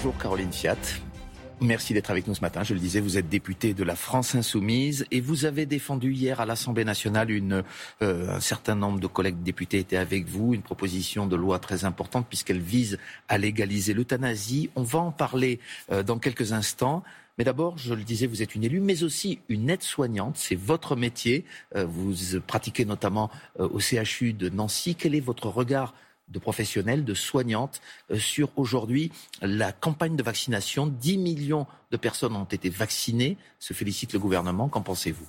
Bonjour Caroline Fiat. Merci d'être avec nous ce matin. Je le disais, vous êtes député de la France Insoumise et vous avez défendu hier à l'Assemblée nationale euh, un certain nombre de collègues députés étaient avec vous, une proposition de loi très importante puisqu'elle vise à légaliser l'euthanasie. On va en parler euh, dans quelques instants. Mais d'abord, je le disais, vous êtes une élue, mais aussi une aide-soignante. C'est votre métier. Euh, vous pratiquez notamment au CHU de Nancy. Quel est votre regard de professionnels, de soignantes euh, sur aujourd'hui la campagne de vaccination. 10 millions de personnes ont été vaccinées, se félicite le gouvernement. Qu'en pensez-vous?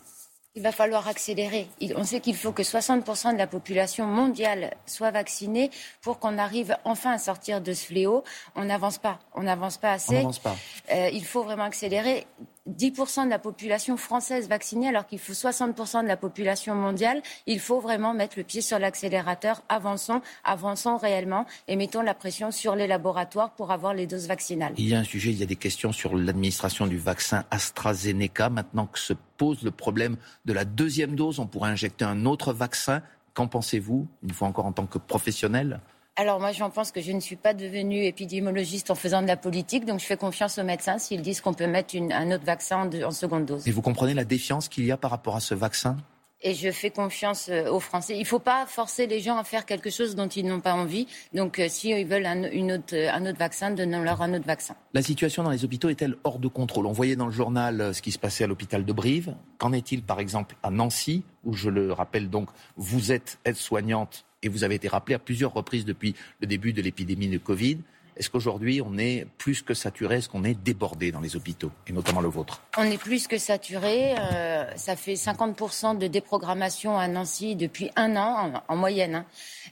Il va falloir accélérer. On sait qu'il faut que 60% de la population mondiale soit vaccinée pour qu'on arrive enfin à sortir de ce fléau. On n'avance pas. On n'avance pas assez. On n'avance pas. Euh, il faut vraiment accélérer. 10% de la population française vaccinée alors qu'il faut 60% de la population mondiale. Il faut vraiment mettre le pied sur l'accélérateur. Avançons, avançons réellement et mettons la pression sur les laboratoires pour avoir les doses vaccinales. Il y a un sujet, il y a des questions sur l'administration du vaccin AstraZeneca. Maintenant que se pose le problème de la deuxième dose, on pourrait injecter un autre vaccin. Qu'en pensez-vous, une fois encore en tant que professionnel? Alors moi, j'en pense que je ne suis pas devenue épidémiologiste en faisant de la politique, donc je fais confiance aux médecins s'ils disent qu'on peut mettre un autre vaccin en, seconde dose. Et vous comprenez la défiance qu'il y a par rapport à ce vaccin? Et je fais confiance euh, aux Français. Il ne faut pas forcer les gens à faire quelque chose dont ils n'ont pas envie. Donc, euh, s'ils veulent un, une autre, un autre vaccin, donnons-leur un autre vaccin. La situation dans les hôpitaux est-elle hors de contrôle? On voyait dans le journal euh, ce qui se passait à l'hôpital de Brive. Qu'en est-il, par exemple, à Nancy, où je le rappelle donc, vous êtes aide-soignante et vous avez été rappelé à plusieurs reprises depuis le début de l'épidémie de Covid. Est-ce qu'aujourd'hui, on est plus que saturé? Est-ce qu'on est débordé dans les hôpitaux, et notamment le vôtre? On est plus que saturé. Euh, ça fait 50% de déprogrammation à Nancy depuis un an, en, moyenne. Hein.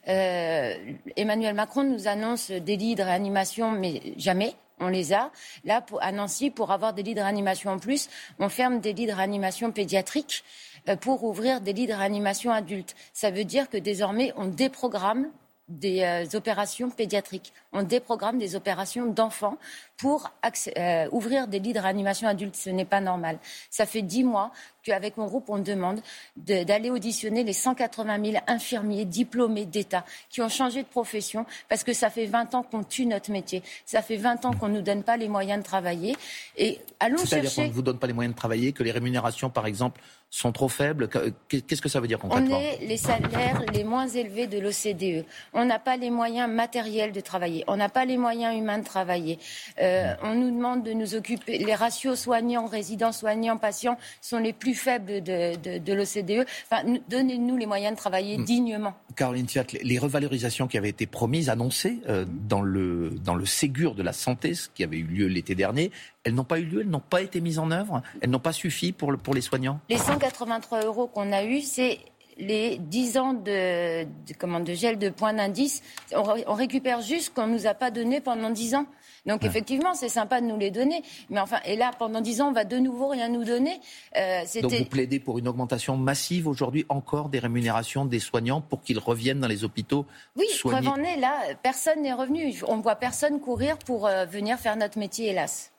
Euh, Emmanuel Macron nous annonce des lits de réanimation, mais jamais. On les a. Là, à Nancy, pour avoir des lits de réanimation en plus, on ferme des lits de réanimation pédiatriques. Euh, pour ouvrir des lits de réanimation adultes. Ça veut dire que désormais, on déprogramme des euh, opérations pédiatriques. On déprogramme des opérations d'enfants pour euh, ouvrir des lits de réanimation adultes. Ce n'est pas normal. Ça fait dix mois qu'avec mon groupe, on demande d'aller auditionner les 180 000 infirmiers diplômés d'État qui ont changé de profession parce que ça fait 20 ans qu'on tue notre métier. Ça fait 20 ans qu'on ne nous donne pas les moyens de travailler. Et allons chercher... C'est-à-dire qu'on ne vous donne pas les moyens de travailler, que les rémunérations, par exemple, sont trop faibles Qu'est-ce que ça veut dire concrètement? On est les salaires les moins élevés de l'OCDE. On n'a pas les moyens matériels de travailler. On n'a pas les moyens humains de travailler. Euh, on nous demande de nous occuper. Les ratios soignants, résidents soignants, patients sont les plus faibles de, l'OCDE. Enfin, donnez-nous les moyens de travailler hmm. dignement. Caroline Fiat, les revalorisations qui avaient été promises, annoncées euh, dans, le, dans le Ségur de la santé, ce qui avait eu lieu l'été dernier, elles n'ont pas eu lieu, elles n'ont pas été mises en œuvre, elles n'ont pas suffi pour, pour les soignants? Les 183 euros qu'on a eus, c'est les 10 ans de, de, de gel de points d'indice. On, récupère juste ce qu'on ne nous a pas donné pendant 10 ans. Donc effectivement, c'est sympa de nous les donner. Mais enfin, et là, pendant 10 ans, on va de nouveau rien nous donner. Euh, Donc vous plaidez pour une augmentation massive aujourd'hui encore des rémunérations des soignants pour qu'ils reviennent dans les hôpitaux Oui, preuve en est, là, personne n'est revenu. On ne voit personne courir pour euh, venir faire notre métier, hélas.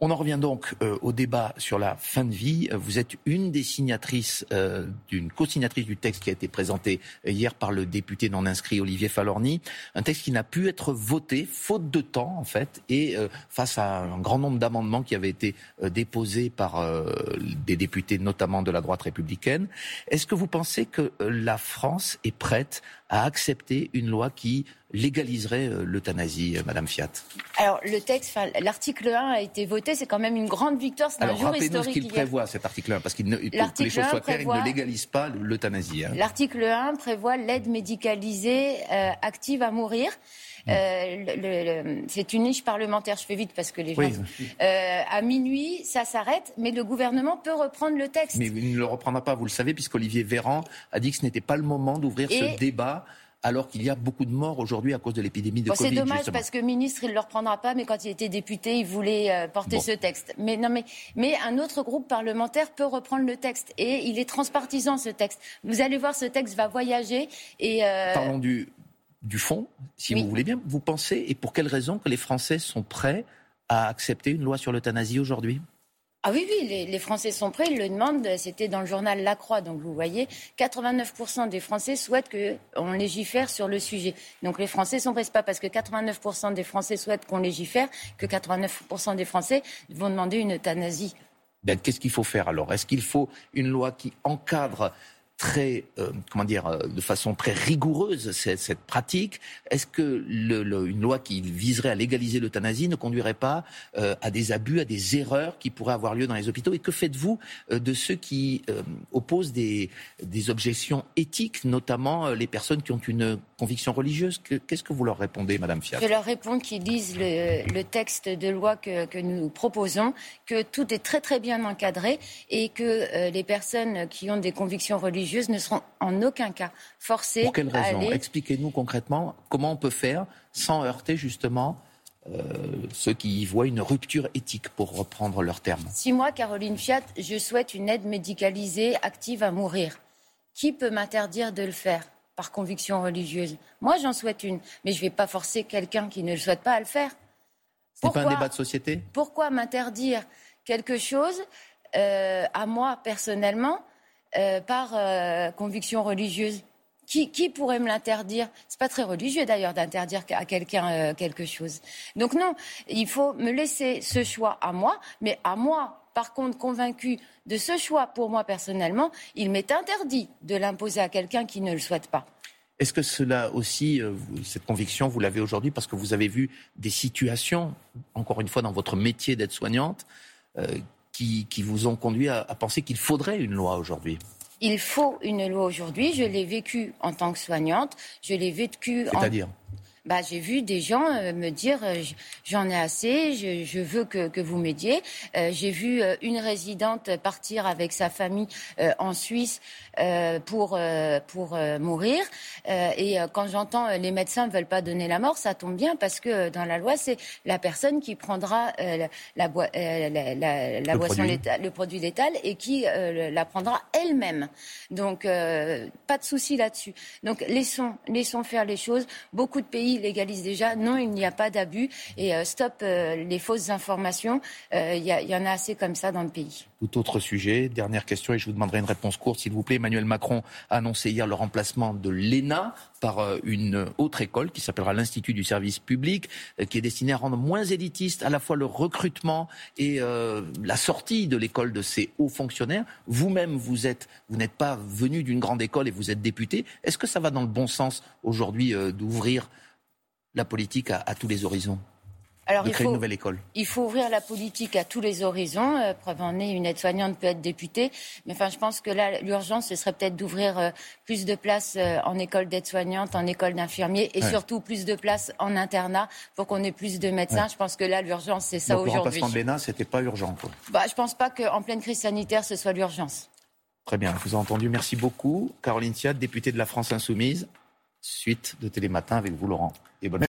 On en revient donc euh, au débat sur la fin de vie. Vous êtes une des signatrices, euh, d'une co-signatrice du texte qui a été présenté hier par le député non inscrit Olivier Falorni. Un texte qui n'a pu être voté, faute de temps en fait, et euh, face à un grand nombre d'amendements qui avaient été déposés par des députés, notamment de la droite républicaine. Est-ce que vous pensez que la France est prête à accepter une loi qui légaliserait euh, l'euthanasie, euh, Madame Fiat? Alors le texte, l'article 1 a été voté, c'est quand même une grande victoire, c'est un jour historique. ce qu'il prévoit cet article 1, parce qu'il ne, que les choses soient claires, il ne légalise pas l'euthanasie. Hein. L'article 1 prévoit l'aide médicalisée euh, active à mourir. c'est une niche parlementaire. Je fais vite parce que les gens. à minuit, ça s'arrête, mais le gouvernement peut reprendre le texte. Mais il ne le reprendra pas, vous le savez, puisqu'Olivier Véran a dit que ce n'était pas le moment d'ouvrir ce débat alors qu'il y a beaucoup de morts aujourd'hui à cause de l'épidémie de Covid. C'est dommage parce que ministre, il ne le reprendra pas, mais quand il était député, il voulait euh, porter ce texte. Mais, non, mais, mais un autre groupe parlementaire peut reprendre le texte et il est transpartisan ce texte. Vous allez voir, ce texte va voyager et. Euh... Parlons du, du fond, si vous voulez bien. Vous pensez, et pour quelles raisons, que les Français sont prêts à accepter une loi sur l'euthanasie aujourd'hui? Ah oui, oui, les, Français sont prêts, ils le demandent. C'était dans le journal La Croix, donc vous voyez, 89% des Français souhaitent qu'on légifère sur le sujet. Donc les Français sont prêts. Ce pas parce que 89% des Français souhaitent qu'on légifère que 89% des Français vont demander une euthanasie. Ben, qu'est-ce qu'il faut faire alors? Est-ce qu'il faut une loi qui encadre très, euh, comment dire, euh, de façon très rigoureuse cette, pratique. Est-ce que une loi qui viserait à légaliser l'euthanasie ne conduirait pas euh, à des abus, à des erreurs qui pourraient avoir lieu dans les hôpitaux? Et que faites-vous de ceux qui opposent des, objections éthiques, notamment les personnes qui ont une conviction religieuse? Qu'est-ce que vous leur répondez, Madame Fiat? Je leur réponds qu'ils lisent le, le, texte de loi que, que, nous proposons, que tout est très très bien encadré et que les personnes qui ont des convictions religieuses ne seront en aucun cas forcées Pour quelle raison Expliquez-nous concrètement comment on peut faire sans heurter justement euh, ceux qui y voient une rupture éthique, pour reprendre leur terme. Si moi, Caroline Fiat, je souhaite une aide médicalisée active à mourir, qui peut m'interdire de le faire par conviction religieuse? Moi, j'en souhaite une, mais je ne vais pas forcer quelqu'un qui ne le souhaite pas à le faire. Ce n'est pas un débat de société? Pourquoi m'interdire quelque chose euh, à moi personnellement euh, par euh, conviction religieuse. Qui, pourrait me l'interdire? C'est pas très religieux d'ailleurs d'interdire à quelqu'un euh, quelque chose. Donc non, il faut me laisser ce choix à moi, mais à moi, par contre, convaincu de ce choix pour moi personnellement, il m'est interdit de l'imposer à quelqu'un qui ne le souhaite pas. Est-ce que cela aussi, cette conviction, vous l'avez aujourd'hui parce que vous avez vu des situations, encore une fois, dans votre métier d'aide-soignante, qui, vous ont conduit à, penser qu'il faudrait une loi aujourd'hui? Il faut une loi aujourd'hui. Je l'ai vécu en tant que soignante. Je l'ai vécu. C'est-à-dire? Bah, j'ai vu des gens euh, me dire euh, j'en ai assez, je, veux que, vous m'aidiez. Euh, j'ai vu une résidente partir avec sa famille en Suisse pour, pour mourir. et quand j'entends les médecins ne veulent pas donner la mort, ça tombe bien parce que dans la loi, c'est la personne qui prendra la, la, le boisson produit. Létale, le produit létal et qui la prendra elle-même. Donc, pas de souci là-dessus. Donc, laissons, laissons faire les choses. Beaucoup de pays légalise déjà. Non, il n'y a pas d'abus. Et euh, stop euh, les fausses informations. Euh, il y, en a assez comme ça dans le pays. Tout autre sujet. Dernière question et je vous demanderai une réponse courte, s'il vous plaît. Emmanuel Macron a annoncé hier le remplacement de l'ENA par une autre école qui s'appellera l'Institut du service public, qui est destinée à rendre moins élitiste à la fois le recrutement et la sortie de l'école de ces hauts fonctionnaires. Vous-même, vous êtes, vous n'êtes pas venu d'une grande école et vous êtes député. Est-ce que ça va dans le bon sens aujourd'hui d'ouvrir la politique à, tous les horizons alors, de créer une nouvelle école Il faut ouvrir la politique à tous les horizons. Euh, preuve en est, une aide-soignante peut être députée. Mais enfin, je pense que là, l'urgence, ce serait peut-être d'ouvrir euh, plus de places euh, en école d'aide-soignante, en école d'infirmiers et surtout plus de places en internat pour qu'on ait plus de médecins. Je pense que là, l'urgence, c'est ça aujourd'hui. Le remplacement de l'ENA, c'était pas urgent. Quoi. Bah, je pense pas qu'en pleine crise sanitaire, ce soit l'urgence. Très bien, je vous ai entendu. Merci beaucoup. Caroline Siad, députée de la France Insoumise. Suite de Télématin avec vous, Laurent. Et bonne